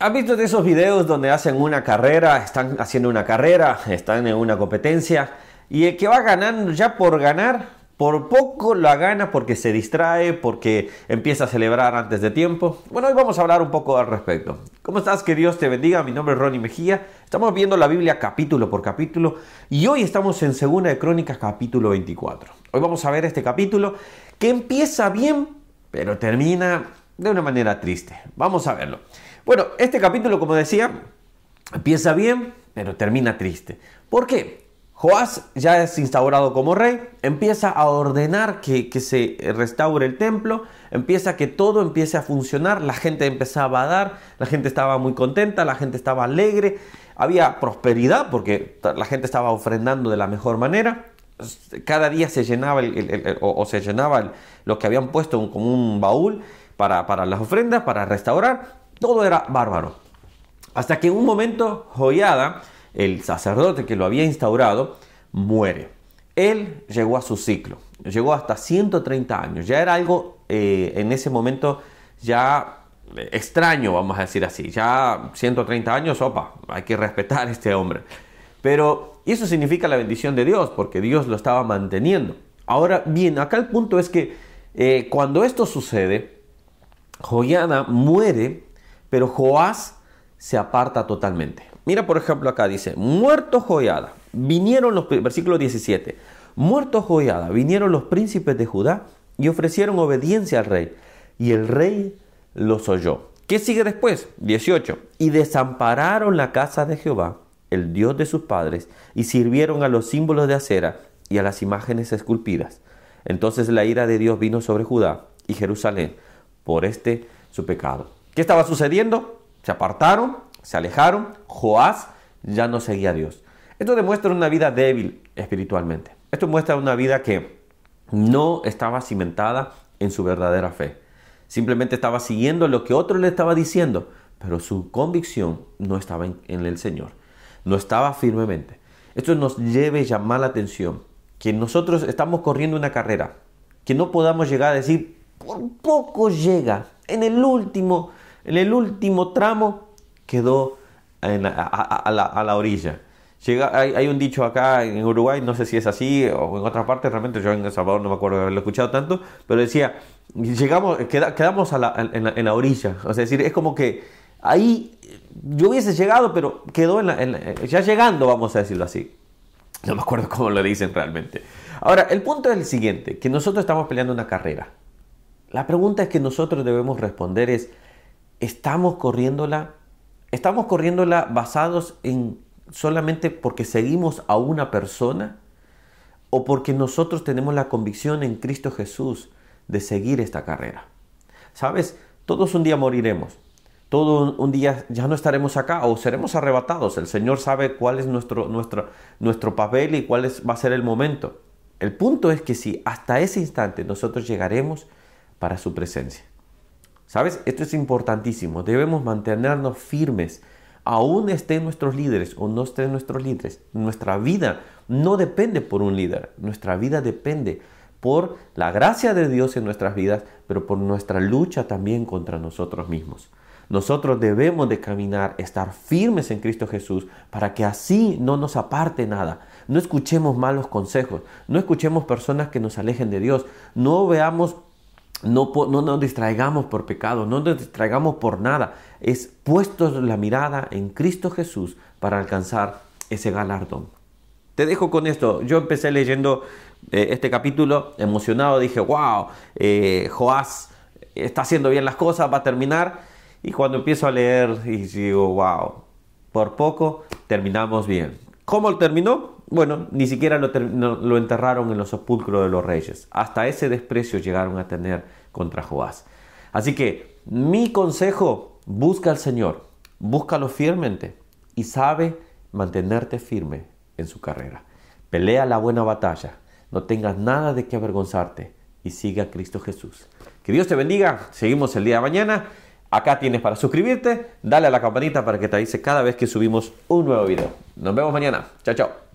¿Has visto de esos videos donde hacen una carrera, están haciendo una carrera, están en una competencia y el que va ganando ya por ganar, por poco la gana porque se distrae, porque empieza a celebrar antes de tiempo? Bueno, hoy vamos a hablar un poco al respecto. ¿Cómo estás? Que Dios te bendiga. Mi nombre es Ronnie Mejía. Estamos viendo la Biblia capítulo por capítulo y hoy estamos en Segunda de Crónicas capítulo 24. Hoy vamos a ver este capítulo que empieza bien, pero termina de una manera triste. Vamos a verlo. Bueno, este capítulo, como decía, empieza bien, pero termina triste. ¿Por qué? Joás ya es instaurado como rey, empieza a ordenar que, se restaure el templo, empieza que todo empiece a funcionar, la gente empezaba a dar, la gente estaba muy contenta, la gente estaba alegre, había prosperidad porque la gente estaba ofrendando de la mejor manera, cada día se llenaba o, se llenaba lo que habían puesto como un baúl para, las ofrendas, para restaurar, todo era bárbaro. Hasta que en un momento Joyada, el sacerdote que lo había instaurado, muere. Él llegó a su ciclo, llegó hasta 130 años, ya era algo eh, en ese momento ya extraño, vamos a decir así, ya 130 años, opa, hay que respetar a este hombre. Pero eso significa la bendición de Dios, porque Dios lo estaba manteniendo. Ahora bien, acá el punto es que eh, cuando esto sucede, Joiada muere, pero Joás se aparta totalmente. Mira, por ejemplo, acá dice, muerto Joiada, vinieron los, versículo 17, muerto Joiada, vinieron los príncipes de Judá y ofrecieron obediencia al rey, y el rey los oyó. ¿Qué sigue después? 18, y desampararon la casa de Jehová, el Dios de sus padres, y sirvieron a los símbolos de acera y a las imágenes esculpidas. Entonces la ira de Dios vino sobre Judá y Jerusalén por este su pecado. ¿Qué estaba sucediendo? Se apartaron, se alejaron, Joás ya no seguía a Dios. Esto demuestra una vida débil espiritualmente. Esto muestra una vida que no estaba cimentada en su verdadera fe. Simplemente estaba siguiendo lo que otro le estaba diciendo, pero su convicción no estaba en, el Señor. No estaba firmemente. Esto nos lleve a llamar la atención que nosotros estamos corriendo una carrera, que no podamos llegar a decir, por poco llega. En el último, en el último tramo quedó a, la, orilla. Llega, hay, un dicho acá en Uruguay, no sé si es así o en otra parte, realmente yo en El Salvador no me acuerdo de haberlo escuchado tanto, pero decía, llegamos, quedamos en, la, orilla. O sea, es decir, es como que ahí yo hubiese llegado, pero quedó en ya llegando, vamos a decirlo así. No me acuerdo cómo lo dicen realmente. Ahora, el punto es el siguiente, que nosotros estamos peleando una carrera. La pregunta es que nosotros debemos responder es, ¿estamos corriéndola? ¿Estamos corriéndola basados en solamente porque seguimos a una persona? ¿O porque nosotros tenemos la convicción en Cristo Jesús de seguir esta carrera? ¿Sabes? Todos un día moriremos. Todo un día ya no estaremos acá o seremos arrebatados. El Señor sabe cuál es nuestro, nuestro, nuestro papel y cuál es, va a ser el momento. El punto es que si hasta ese instante nosotros llegaremos, para su presencia. ¿Sabes? Esto es importantísimo. Debemos mantenernos firmes. Aún estén nuestros líderes o no estén nuestros líderes. Nuestra vida no depende por un líder. Nuestra vida depende por la gracia de Dios en nuestras vidas, pero por nuestra lucha también contra nosotros mismos. Nosotros debemos de caminar, estar firmes en Cristo Jesús para que así no nos aparte nada. No escuchemos malos consejos, no escuchemos personas que nos alejen de Dios, no veamos no, nos distraigamos por pecado, no nos distraigamos por nada. Es puesto la mirada en Cristo Jesús para alcanzar ese galardón. Te dejo con esto. Yo empecé leyendo eh, este capítulo emocionado. Dije, wow, eh, Joás está haciendo bien las cosas, va a terminar. Y cuando empiezo a leer, y digo, wow, por poco terminamos bien. ¿Cómo terminó? Bueno, ni siquiera lo, enterraron en los sepulcros de los reyes. Hasta ese desprecio llegaron a tener contra Joás. Así que mi consejo, busca al Señor, búscalo firmemente y sabe mantenerte firme en su carrera. Pelea la buena batalla, no tengas nada de qué avergonzarte y siga a Cristo Jesús. Que Dios te bendiga, seguimos el día de mañana. Acá tienes para suscribirte, dale a la campanita para que te avise cada vez que subimos un nuevo video. Nos vemos mañana. Chao, chao.